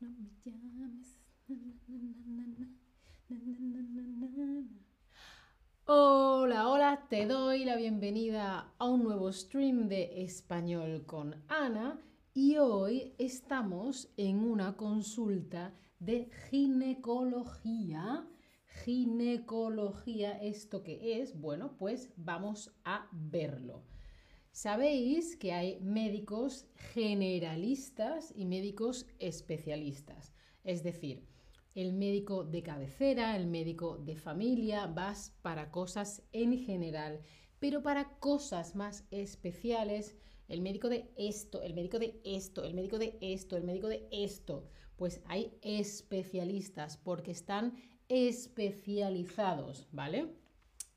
No me llames. Hola, hola, te doy la bienvenida a un nuevo stream de español con Ana y hoy estamos en una consulta de ginecología. Ginecología, ¿esto qué es? Bueno, pues vamos a verlo. Sabéis que hay médicos generalistas y médicos especialistas. Es decir, el médico de cabecera, el médico de familia, vas para cosas en general, pero para cosas más especiales, el médico de esto, el médico de esto, el médico de esto, el médico de esto, pues hay especialistas porque están especializados, ¿vale?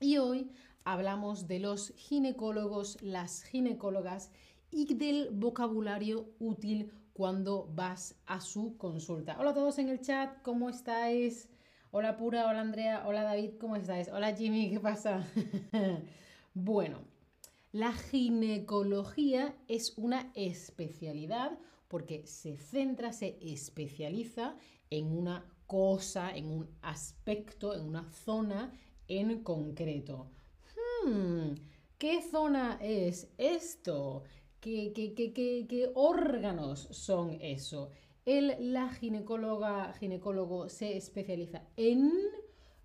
Y hoy hablamos de los ginecólogos, las ginecólogas y del vocabulario útil cuando vas a su consulta. Hola a todos en el chat, ¿cómo estáis? Hola Pura, hola Andrea, hola David, ¿cómo estáis? Hola Jimmy, ¿qué pasa? bueno, la ginecología es una especialidad porque se centra, se especializa en una cosa, en un aspecto, en una zona en concreto. Hmm, ¿Qué zona es esto? ¿Qué, qué, órganos son eso? El, la ginecóloga, ginecólogo se especializa en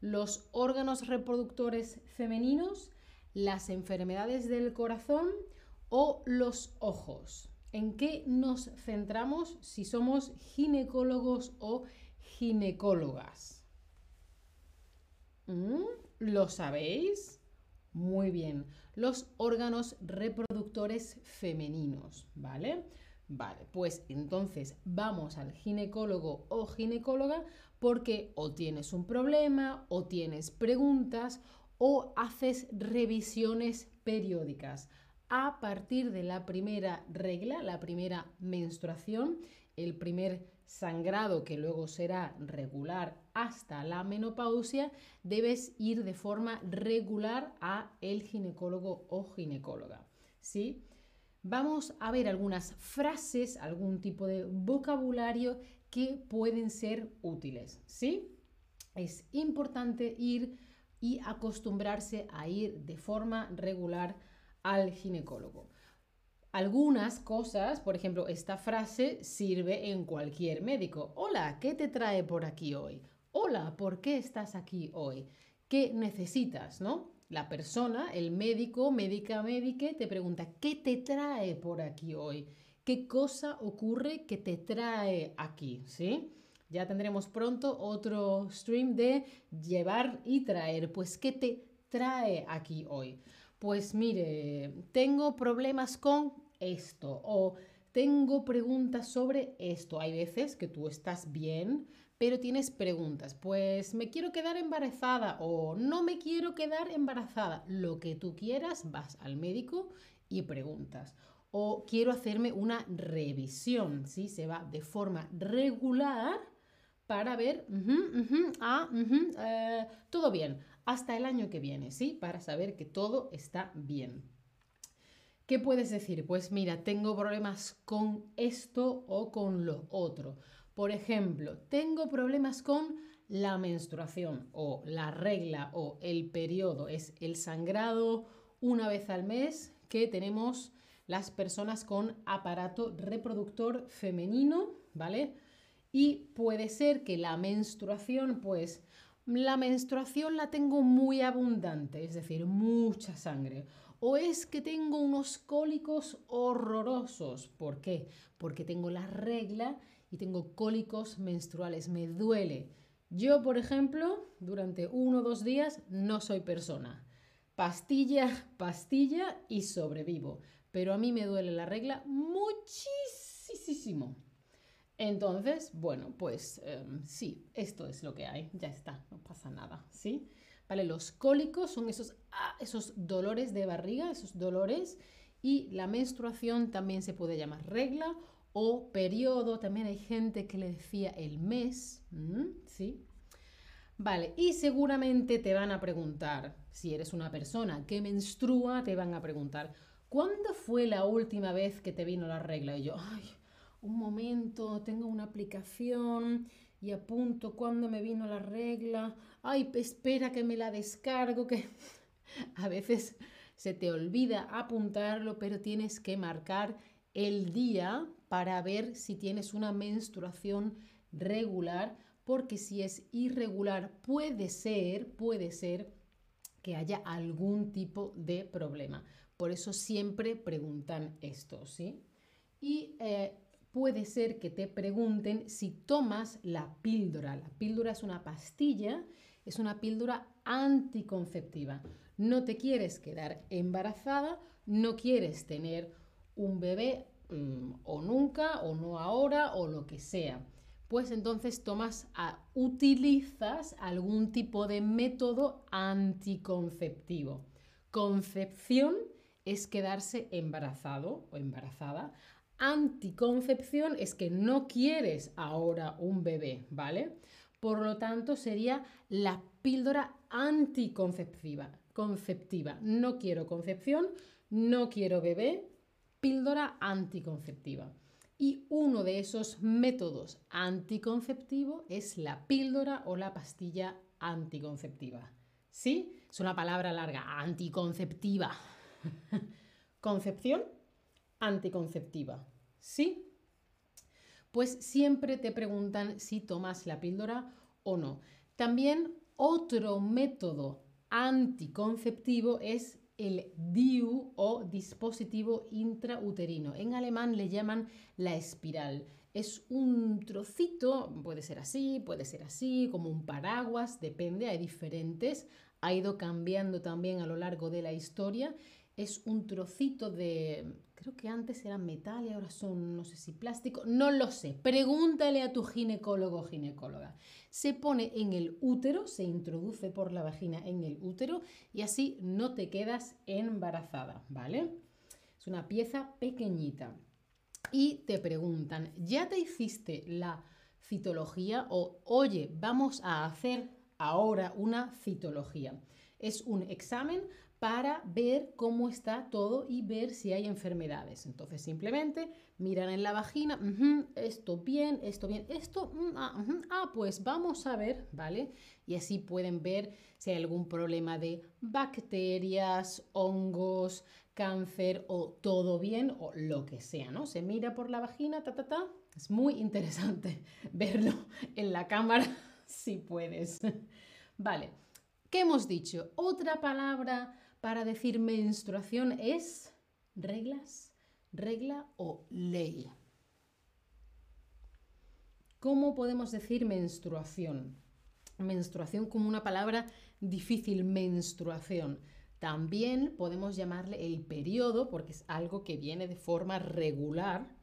los órganos reproductores femeninos, las enfermedades del corazón o los ojos. ¿En qué nos centramos si somos ginecólogos o ginecólogas? ¿Mm? ¿Lo sabéis? Muy bien. Los órganos reproductores femeninos, ¿vale? Vale, pues entonces vamos al ginecólogo o ginecóloga porque o tienes un problema o tienes preguntas o haces revisiones periódicas. A partir de la primera regla, la primera menstruación, el primer sangrado que luego será regular hasta la menopausia, debes ir de forma regular a el ginecólogo o ginecóloga. ¿Sí? Vamos a ver algunas frases, algún tipo de vocabulario que pueden ser útiles, ¿sí? Es importante ir y acostumbrarse a ir de forma regular al ginecólogo. Algunas cosas, por ejemplo, esta frase sirve en cualquier médico. Hola, ¿qué te trae por aquí hoy? Hola, ¿por qué estás aquí hoy? ¿Qué necesitas, no? La persona, el médico, médica, médica, te pregunta, ¿qué te trae por aquí hoy? ¿Qué cosa ocurre que te trae aquí? ¿Sí? Ya tendremos pronto otro stream de llevar y traer. Pues, ¿qué te trae aquí hoy? Pues mire, tengo problemas con esto o tengo preguntas sobre esto. Hay veces que tú estás bien, pero tienes preguntas. Pues me quiero quedar embarazada o no me quiero quedar embarazada. Lo que tú quieras, vas al médico y preguntas. O quiero hacerme una revisión, ¿sí? Se va de forma regular para ver, ah, eh, todo bien, hasta el año que viene, ¿sí? Para saber que todo está bien. ¿Qué puedes decir? Pues mira, tengo problemas con esto o con lo otro. Por ejemplo, tengo problemas con la menstruación o la regla o el periodo. Es el sangrado una vez al mes que tenemos las personas con aparato reproductor femenino, ¿vale? Y puede ser que la menstruación, pues la menstruación la tengo muy abundante, es decir, mucha sangre o es que tengo unos cólicos horrorosos. ¿Por qué? Porque tengo la regla y tengo cólicos menstruales, me duele. Yo, por ejemplo, durante uno o dos días no soy persona. Pastilla, pastilla y sobrevivo. Pero a mí me duele la regla muchísimo. Entonces, bueno, pues em, sí, esto es lo que hay. Ya está, no pasa nada, ¿sí? ¿vale? Los cólicos son esos, ah, esos dolores de barriga, esos dolores, y la menstruación también se puede llamar regla o periodo, también hay gente que le decía el mes, ¿sí? Vale, y seguramente te van a preguntar, si eres una persona que menstrua, te van a preguntar, ¿cuándo fue la última vez que te vino la regla? Y yo, ay, un momento, tengo una aplicación y apunto cuando me vino la regla, ay, espera que me la descargo, que a veces se te olvida apuntarlo, pero tienes que marcar el día para ver si tienes una menstruación regular, porque si es irregular puede ser, puede ser que haya algún tipo de problema. Por eso siempre preguntan esto, ¿sí? Y eh, puede ser que te pregunten si tomas la píldora. La píldora es una pastilla, es una píldora anticonceptiva. No te quieres quedar embarazada, no quieres tener un bebé mm, o nunca, o no ahora, o lo que sea. Pues entonces tomas, utilizas algún tipo de método anticonceptivo. Concepción es quedarse embarazado o embarazada anticoncepción es que no quieres ahora un bebé, ¿vale? Por lo tanto, sería la píldora anticonceptiva. Conceptiva. No quiero concepción, no quiero bebé, píldora anticonceptiva. Y uno de esos métodos anticonceptivos es la píldora o la pastilla anticonceptiva. ¿Sí? Es una palabra larga, anticonceptiva. Concepción anticonceptiva. ¿Sí? Pues siempre te preguntan si tomas la píldora o no. También otro método anticonceptivo es el DIU o dispositivo intrauterino. En alemán le llaman la espiral. Es un trocito, puede ser así, puede ser así, como un paraguas, depende, hay diferentes. Ha ido cambiando también a lo largo de la historia es un trocito de, creo que antes era metal y ahora son, no sé si plástico, no lo sé. Pregúntale a tu ginecólogo o ginecóloga. Se pone en el útero, se introduce por la vagina en el útero y así no te quedas embarazada, ¿vale? Es una pieza pequeñita. Y te preguntan, ¿ya te hiciste la citología? O, oye, vamos a hacer ahora una citología. Es un examen para ver cómo está todo y ver si hay enfermedades. Entonces simplemente miran en la vagina, esto bien, esto bien, esto, mm, ah, ah, pues vamos a ver, ¿vale? Y así pueden ver si hay algún problema de bacterias, hongos, cáncer o todo bien o lo que sea, ¿no? Se mira por la vagina, ta, ta, ta. Es muy interesante verlo en la cámara si puedes. Vale, ¿qué hemos dicho? Otra palabra para decir menstruación es reglas, regla o ley. ¿Cómo podemos decir menstruación? Menstruación como una palabra difícil, menstruación. También podemos llamarle el periodo porque es algo que viene de forma regular,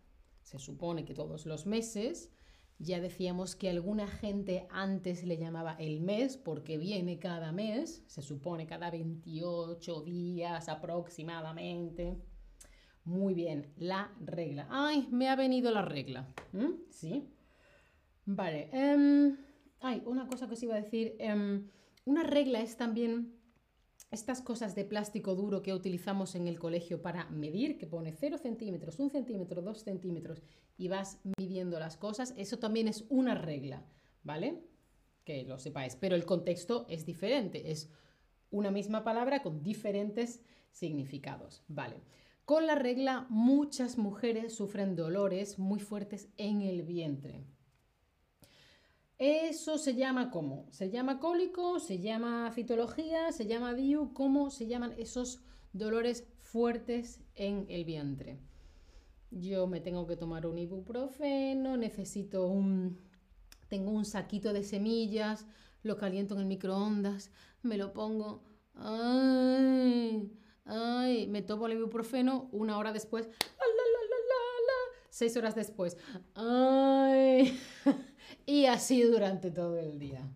se supone que todos los meses, ya decíamos que alguna gente antes le llamaba el mes porque viene cada mes, se supone cada 28 días aproximadamente. Muy bien, la regla. Ay, me ha venido la regla. ¿Mm? ¿Sí? Vale. Em, ay, una cosa que os iba a decir. Em, una regla es también estas cosas de plástico duro que utilizamos en el colegio para medir, que pone 0 centímetros, 1 centímetro, 2 centímetros, y vas midiendo las cosas, eso también es una regla, ¿vale? Que lo sepáis, pero el contexto es diferente, es una misma palabra con diferentes significados, ¿vale? Con la regla muchas mujeres sufren dolores muy fuertes en el vientre. Eso se llama ¿cómo? Se llama cólico, se llama fitología, se llama DIU, ¿cómo se llaman esos dolores fuertes en el vientre? Yo me tengo que tomar un ibuprofeno, necesito un... Tengo un saquito de semillas, lo caliento en el microondas, me lo pongo... ¡Ay! ¡Ay! Me tomo el ibuprofeno, una hora después... Seis horas después... ¡Ay! y así durante todo el día.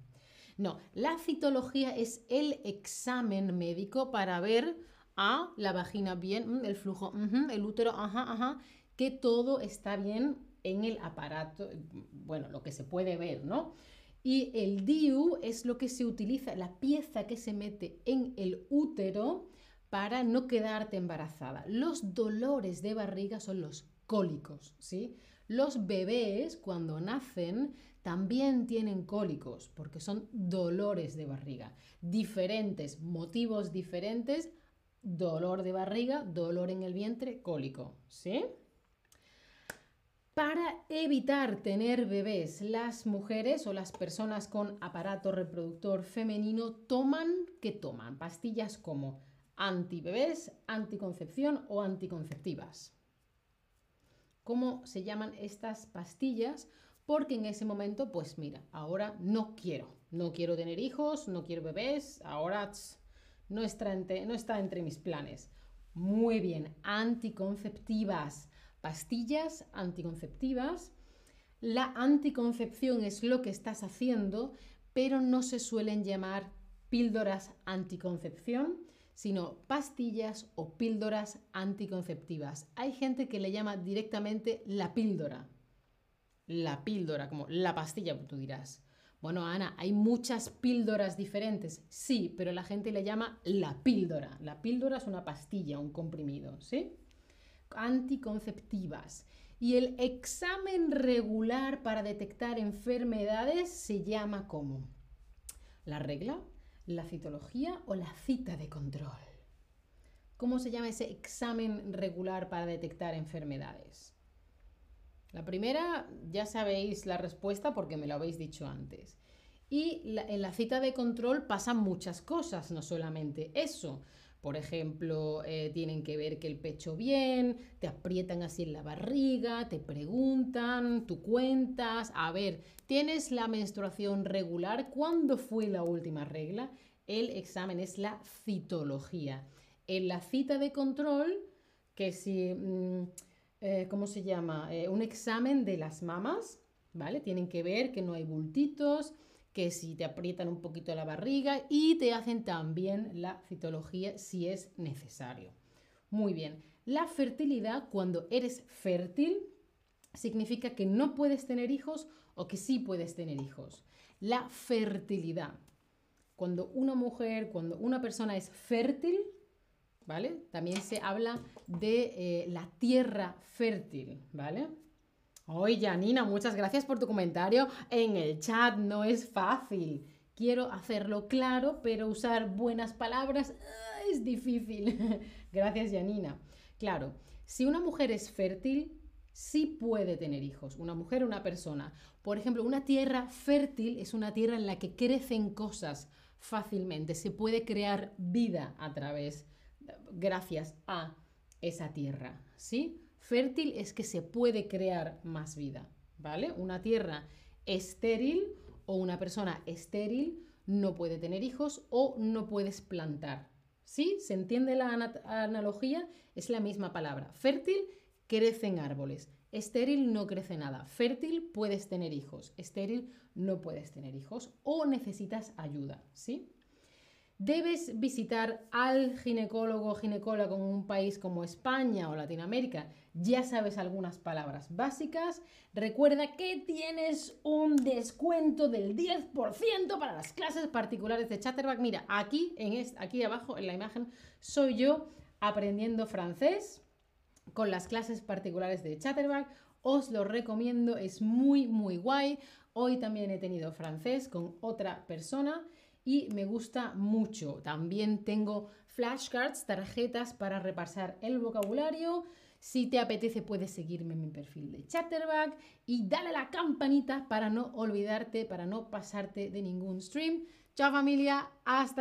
No, la citología es el examen médico para ver a la vagina bien, mm, el flujo, el útero, ajá, ajá, que todo está bien en el aparato, bueno, lo que se puede ver, ¿no? Y el DIU es lo que se utiliza, la pieza que se mete en el útero para no quedarte embarazada. Los dolores de barriga son los cólicos, ¿sí? Los bebés cuando nacen también tienen cólicos porque son dolores de barriga. Diferentes, motivos diferentes, dolor de barriga, dolor en el vientre, cólico. ¿Sí? Para evitar tener bebés, las mujeres o las personas con aparato reproductor femenino toman, ¿qué toman? Pastillas como antibebés, anticoncepción o anticonceptivas. ¿Cómo se llaman estas pastillas? Porque en ese momento, pues mira, ahora no quiero, no quiero tener hijos, no quiero bebés, ahora no, está entre, mis planes. Muy bien, anticonceptivas pastillas anticonceptivas. La anticoncepción es lo que estás haciendo, pero no se suelen llamar píldoras anticoncepción, sino pastillas o píldoras anticonceptivas. Hay gente que le llama directamente la píldora. La píldora, como la pastilla, tú dirás. Bueno, Ana, hay muchas píldoras diferentes. Sí, pero la gente le llama la píldora. La píldora es una pastilla, un comprimido, ¿sí? anticonceptivas. Y el examen regular para detectar enfermedades se llama como la regla, la citología o la cita de control. ¿Cómo se llama ese examen regular para detectar enfermedades? La primera, ya sabéis la respuesta porque me lo habéis dicho antes. Y en la cita de control pasan muchas cosas, no solamente eso. Por ejemplo, eh, tienen que ver que el pecho bien, te aprietan así en la barriga, te preguntan, tú cuentas, a ver, ¿tienes la menstruación regular? ¿Cuándo fue la última regla? El examen es la citología. En la cita de control, que si, mm, eh, ¿cómo se llama? Eh, un examen de las mamas, ¿vale? Tienen que ver que no hay bultitos, que si te aprietan un poquito la barriga y te hacen también la citología si es necesario. Muy bien, la fertilidad cuando eres fértil significa que no puedes tener hijos o que sí puedes tener hijos. La fertilidad. Cuando una mujer, cuando una persona es fértil, ¿vale? También se habla de eh, la tierra fértil, ¿vale? Oye, Janina, muchas gracias por tu comentario en el chat. No es fácil. Quiero hacerlo claro, pero usar buenas palabras ah, es difícil. gracias, Janina. Claro, si una mujer es fértil, sí puede tener hijos. Una mujer una persona. Por ejemplo, una tierra fértil es una tierra en la que crecen cosas fácilmente. Se puede crear vida a través, gracias a esa tierra. ¿Sí? Fértil es que se puede crear más vida, ¿vale? Una tierra estéril o una persona estéril no puede tener hijos o no puedes plantar. ¿Sí? ¿Se entiende la analogía? Es la misma palabra. Fértil crecen árboles. Estéril no crece nada. Fértil puedes tener hijos. Estéril no puedes tener hijos o necesitas ayuda, ¿sí? Debes visitar al ginecólogo o ginecóloga en un país como España o Latinoamérica. Ya sabes algunas palabras básicas. Recuerda que tienes un descuento del 10% para las clases particulares de Chatterback. Mira, aquí, en aquí abajo en la imagen soy yo aprendiendo francés con las clases particulares de Chatterback. Os lo recomiendo, es muy, muy guay. Hoy también he tenido francés con otra persona y me gusta mucho. También tengo flashcards, tarjetas para repasar el vocabulario. Si te apetece puedes seguirme en mi perfil de Chatterback y dale a la campanita para no olvidarte, para no pasarte de ningún stream. Chao familia, hasta